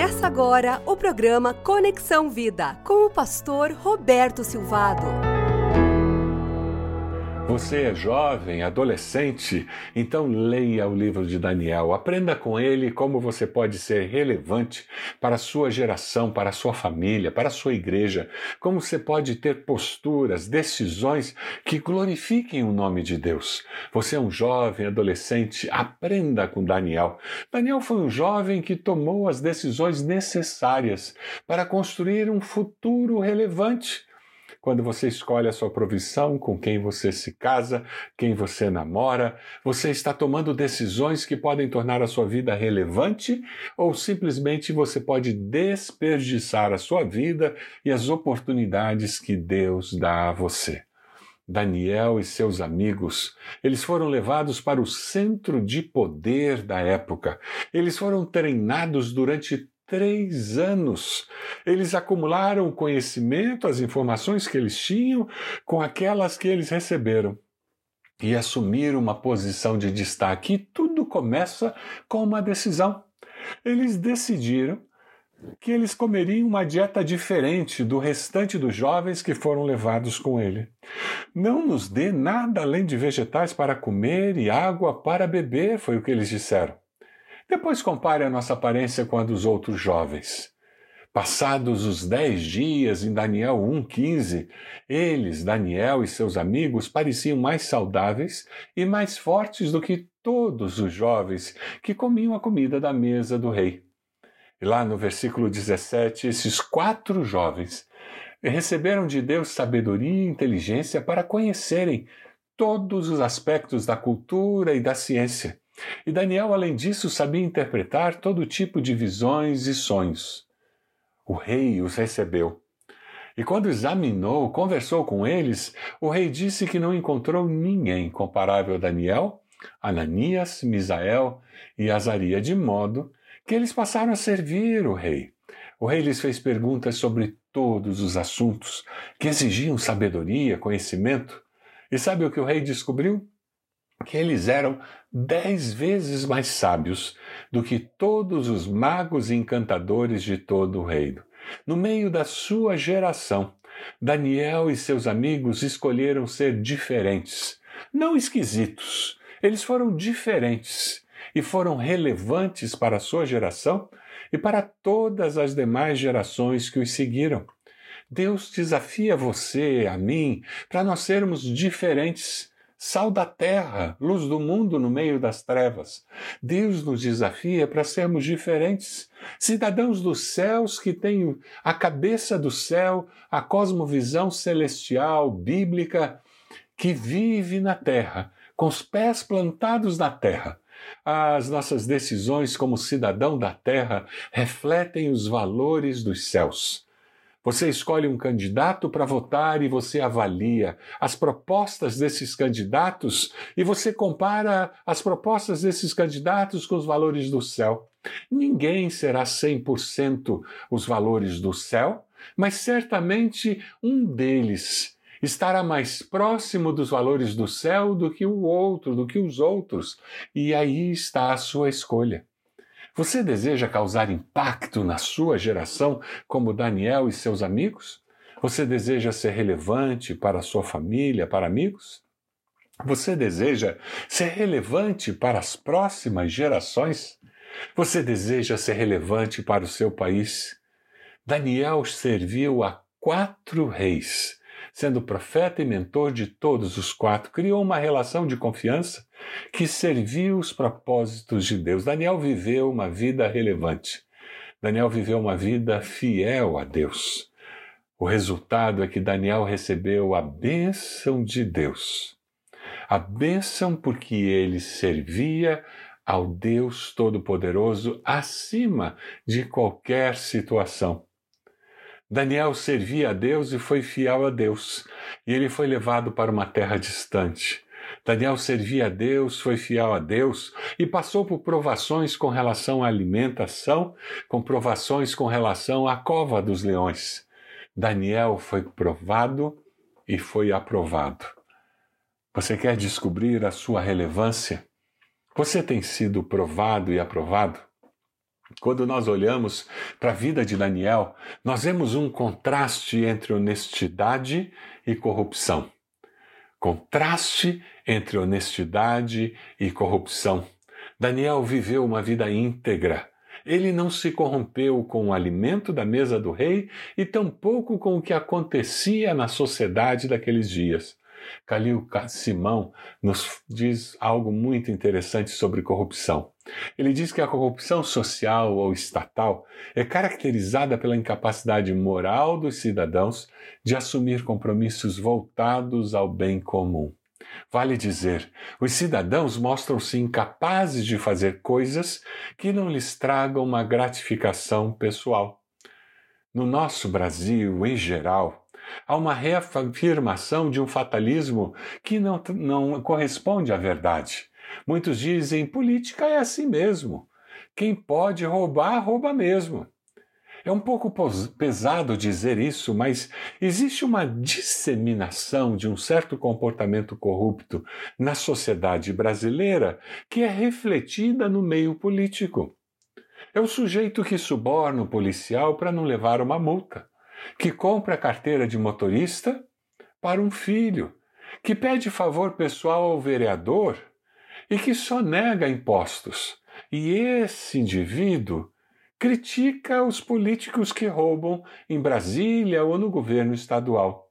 Começa agora o programa Conexão Vida com o pastor Roberto Silvado. Você é jovem, adolescente, então leia o livro de Daniel. Aprenda com ele como você pode ser relevante para a sua geração, para a sua família, para a sua igreja. Como você pode ter posturas, decisões que glorifiquem o nome de Deus. Você é um jovem, adolescente, aprenda com Daniel. Daniel foi um jovem que tomou as decisões necessárias para construir um futuro relevante quando você escolhe a sua provisão, com quem você se casa, quem você namora, você está tomando decisões que podem tornar a sua vida relevante ou simplesmente você pode desperdiçar a sua vida e as oportunidades que Deus dá a você. Daniel e seus amigos, eles foram levados para o centro de poder da época. Eles foram treinados durante três anos. Eles acumularam o conhecimento, as informações que eles tinham com aquelas que eles receberam e assumiram uma posição de destaque. E tudo começa com uma decisão. Eles decidiram que eles comeriam uma dieta diferente do restante dos jovens que foram levados com ele. Não nos dê nada além de vegetais para comer e água para beber, foi o que eles disseram. Depois compare a nossa aparência com a dos outros jovens. Passados os dez dias em Daniel 1,15, eles, Daniel e seus amigos, pareciam mais saudáveis e mais fortes do que todos os jovens que comiam a comida da mesa do rei. E lá no versículo 17, esses quatro jovens receberam de Deus sabedoria e inteligência para conhecerem todos os aspectos da cultura e da ciência e Daniel, além disso, sabia interpretar todo tipo de visões e sonhos. O rei os recebeu. E quando examinou, conversou com eles, o rei disse que não encontrou ninguém comparável a Daniel, Ananias, Misael e Azaria, de modo que eles passaram a servir o rei. O rei lhes fez perguntas sobre todos os assuntos que exigiam sabedoria, conhecimento. E sabe o que o rei descobriu? Que eles eram dez vezes mais sábios do que todos os magos e encantadores de todo o reino. No meio da sua geração, Daniel e seus amigos escolheram ser diferentes, não esquisitos. Eles foram diferentes e foram relevantes para a sua geração e para todas as demais gerações que os seguiram. Deus desafia você, a mim, para nós sermos diferentes sal da terra, luz do mundo no meio das trevas. Deus nos desafia para sermos diferentes, cidadãos dos céus que têm a cabeça do céu, a cosmovisão celestial, bíblica, que vive na terra, com os pés plantados na terra. As nossas decisões como cidadão da terra refletem os valores dos céus. Você escolhe um candidato para votar e você avalia as propostas desses candidatos e você compara as propostas desses candidatos com os valores do céu. Ninguém será 100% os valores do céu, mas certamente um deles estará mais próximo dos valores do céu do que o outro, do que os outros. E aí está a sua escolha. Você deseja causar impacto na sua geração como Daniel e seus amigos? Você deseja ser relevante para sua família, para amigos? Você deseja ser relevante para as próximas gerações? Você deseja ser relevante para o seu país? Daniel serviu a quatro reis sendo profeta e mentor de todos os quatro, criou uma relação de confiança que serviu os propósitos de Deus. Daniel viveu uma vida relevante. Daniel viveu uma vida fiel a Deus. O resultado é que Daniel recebeu a bênção de Deus. A bênção porque ele servia ao Deus Todo-Poderoso acima de qualquer situação. Daniel servia a Deus e foi fiel a Deus, e ele foi levado para uma terra distante. Daniel servia a Deus, foi fiel a Deus e passou por provações com relação à alimentação, com provações com relação à cova dos leões. Daniel foi provado e foi aprovado. Você quer descobrir a sua relevância? Você tem sido provado e aprovado? Quando nós olhamos para a vida de Daniel, nós vemos um contraste entre honestidade e corrupção. Contraste entre honestidade e corrupção. Daniel viveu uma vida íntegra. Ele não se corrompeu com o alimento da mesa do rei e tampouco com o que acontecia na sociedade daqueles dias. Calil Simão nos diz algo muito interessante sobre corrupção. Ele diz que a corrupção social ou estatal é caracterizada pela incapacidade moral dos cidadãos de assumir compromissos voltados ao bem comum. Vale dizer, os cidadãos mostram-se incapazes de fazer coisas que não lhes tragam uma gratificação pessoal. No nosso Brasil, em geral, há uma reafirmação de um fatalismo que não, não corresponde à verdade. Muitos dizem política é assim mesmo. Quem pode roubar, rouba mesmo. É um pouco pesado dizer isso, mas existe uma disseminação de um certo comportamento corrupto na sociedade brasileira que é refletida no meio político. É o sujeito que suborna o policial para não levar uma multa, que compra a carteira de motorista para um filho, que pede favor pessoal ao vereador e que só nega impostos. E esse indivíduo critica os políticos que roubam em Brasília ou no governo estadual.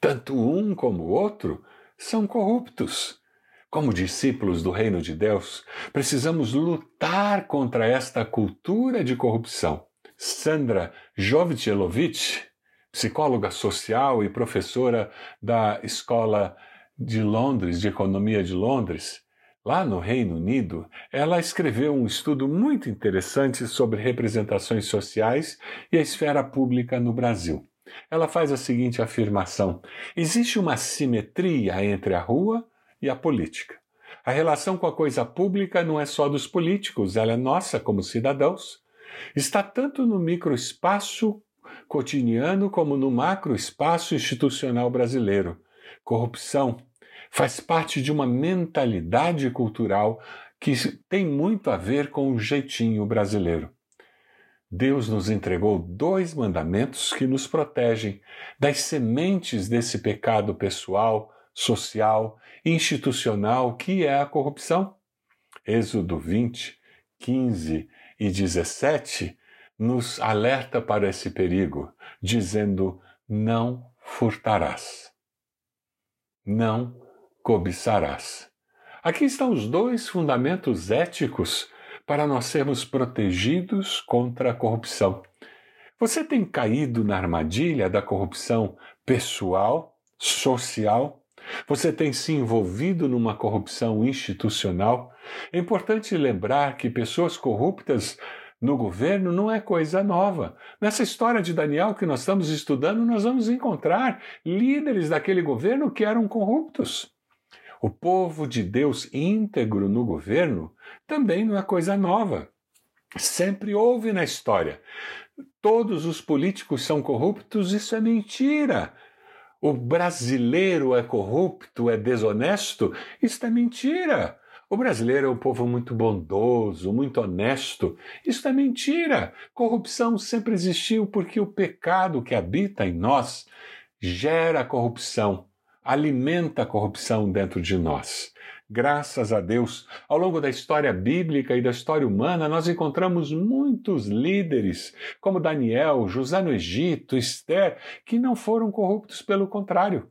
Tanto um como o outro são corruptos. Como discípulos do Reino de Deus, precisamos lutar contra esta cultura de corrupção. Sandra Jovcelovich, psicóloga social e professora da Escola de Londres, de Economia de Londres, Lá no Reino Unido, ela escreveu um estudo muito interessante sobre representações sociais e a esfera pública no Brasil. Ela faz a seguinte afirmação: existe uma simetria entre a rua e a política. A relação com a coisa pública não é só dos políticos, ela é nossa como cidadãos. Está tanto no microespaço cotidiano como no macroespaço institucional brasileiro. Corrupção, faz parte de uma mentalidade cultural que tem muito a ver com o jeitinho brasileiro. Deus nos entregou dois mandamentos que nos protegem das sementes desse pecado pessoal, social e institucional que é a corrupção. Êxodo 20, 15 e 17 nos alerta para esse perigo, dizendo: Não furtarás. Não cobiçarás. Aqui estão os dois fundamentos éticos para nós sermos protegidos contra a corrupção. Você tem caído na armadilha da corrupção pessoal, social? Você tem se envolvido numa corrupção institucional? É importante lembrar que pessoas corruptas no governo não é coisa nova. Nessa história de Daniel que nós estamos estudando, nós vamos encontrar líderes daquele governo que eram corruptos. O povo de Deus íntegro no governo também não é coisa nova. Sempre houve na história. Todos os políticos são corruptos, isso é mentira. O brasileiro é corrupto, é desonesto, isso é mentira. O brasileiro é um povo muito bondoso, muito honesto. Isso é mentira. Corrupção sempre existiu porque o pecado que habita em nós gera corrupção alimenta a corrupção dentro de nós. Graças a Deus, ao longo da história bíblica e da história humana, nós encontramos muitos líderes, como Daniel, José no Egito, Esther, que não foram corruptos, pelo contrário.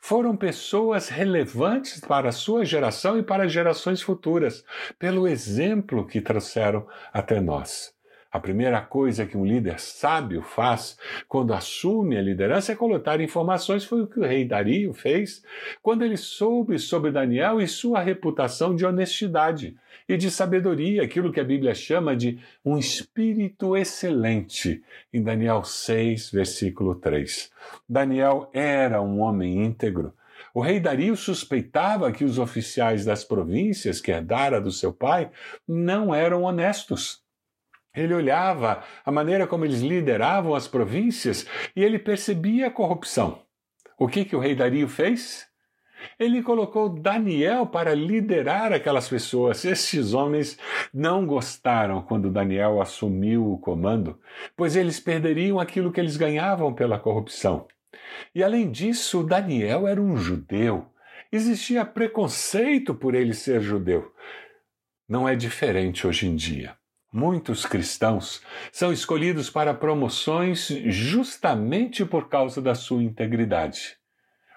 Foram pessoas relevantes para a sua geração e para gerações futuras, pelo exemplo que trouxeram até nós. A primeira coisa que um líder sábio faz quando assume a liderança é coletar informações. Foi o que o rei Dario fez quando ele soube sobre Daniel e sua reputação de honestidade e de sabedoria, aquilo que a Bíblia chama de um espírito excelente, em Daniel 6, versículo 3. Daniel era um homem íntegro. O rei Dario suspeitava que os oficiais das províncias que herdara do seu pai não eram honestos. Ele olhava a maneira como eles lideravam as províncias e ele percebia a corrupção. O que, que o rei Dario fez? Ele colocou Daniel para liderar aquelas pessoas. Estes homens não gostaram quando Daniel assumiu o comando, pois eles perderiam aquilo que eles ganhavam pela corrupção. E além disso, Daniel era um judeu. Existia preconceito por ele ser judeu. Não é diferente hoje em dia. Muitos cristãos são escolhidos para promoções justamente por causa da sua integridade.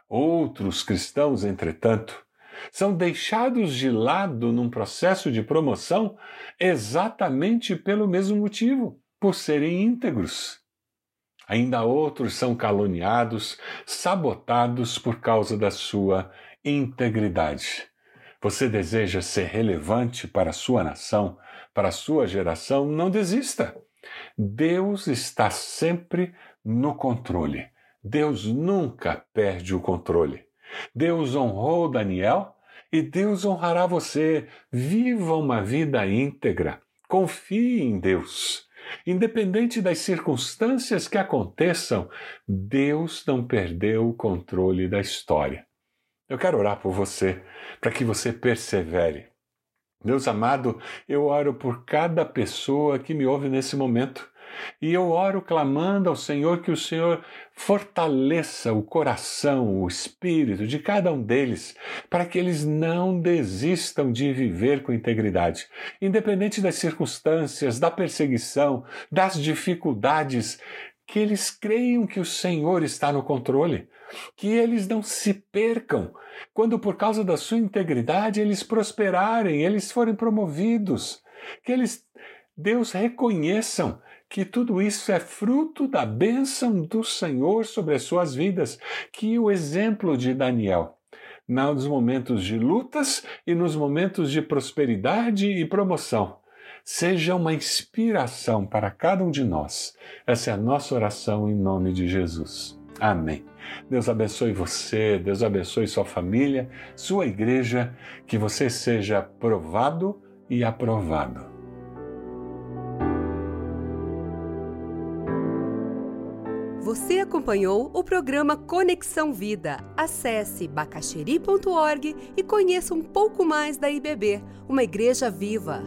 Outros cristãos, entretanto, são deixados de lado num processo de promoção exatamente pelo mesmo motivo, por serem íntegros. Ainda outros são caluniados, sabotados por causa da sua integridade. Você deseja ser relevante para a sua nação, para a sua geração? Não desista. Deus está sempre no controle. Deus nunca perde o controle. Deus honrou Daniel e Deus honrará você. Viva uma vida íntegra. Confie em Deus. Independente das circunstâncias que aconteçam, Deus não perdeu o controle da história. Eu quero orar por você, para que você persevere. Deus amado, eu oro por cada pessoa que me ouve nesse momento. E eu oro clamando ao Senhor que o Senhor fortaleça o coração, o espírito de cada um deles, para que eles não desistam de viver com integridade, independente das circunstâncias, da perseguição, das dificuldades, que eles creiam que o Senhor está no controle, que eles não se percam quando, por causa da sua integridade, eles prosperarem, eles forem promovidos, que eles, Deus, reconheçam que tudo isso é fruto da bênção do Senhor sobre as suas vidas, que o exemplo de Daniel, nos momentos de lutas e nos momentos de prosperidade e promoção, seja uma inspiração para cada um de nós. Essa é a nossa oração em nome de Jesus. Amém. Deus abençoe você, Deus abençoe sua família, sua igreja, que você seja provado e aprovado. Você acompanhou o programa Conexão Vida. Acesse bacacheri.org e conheça um pouco mais da IBB, uma igreja viva.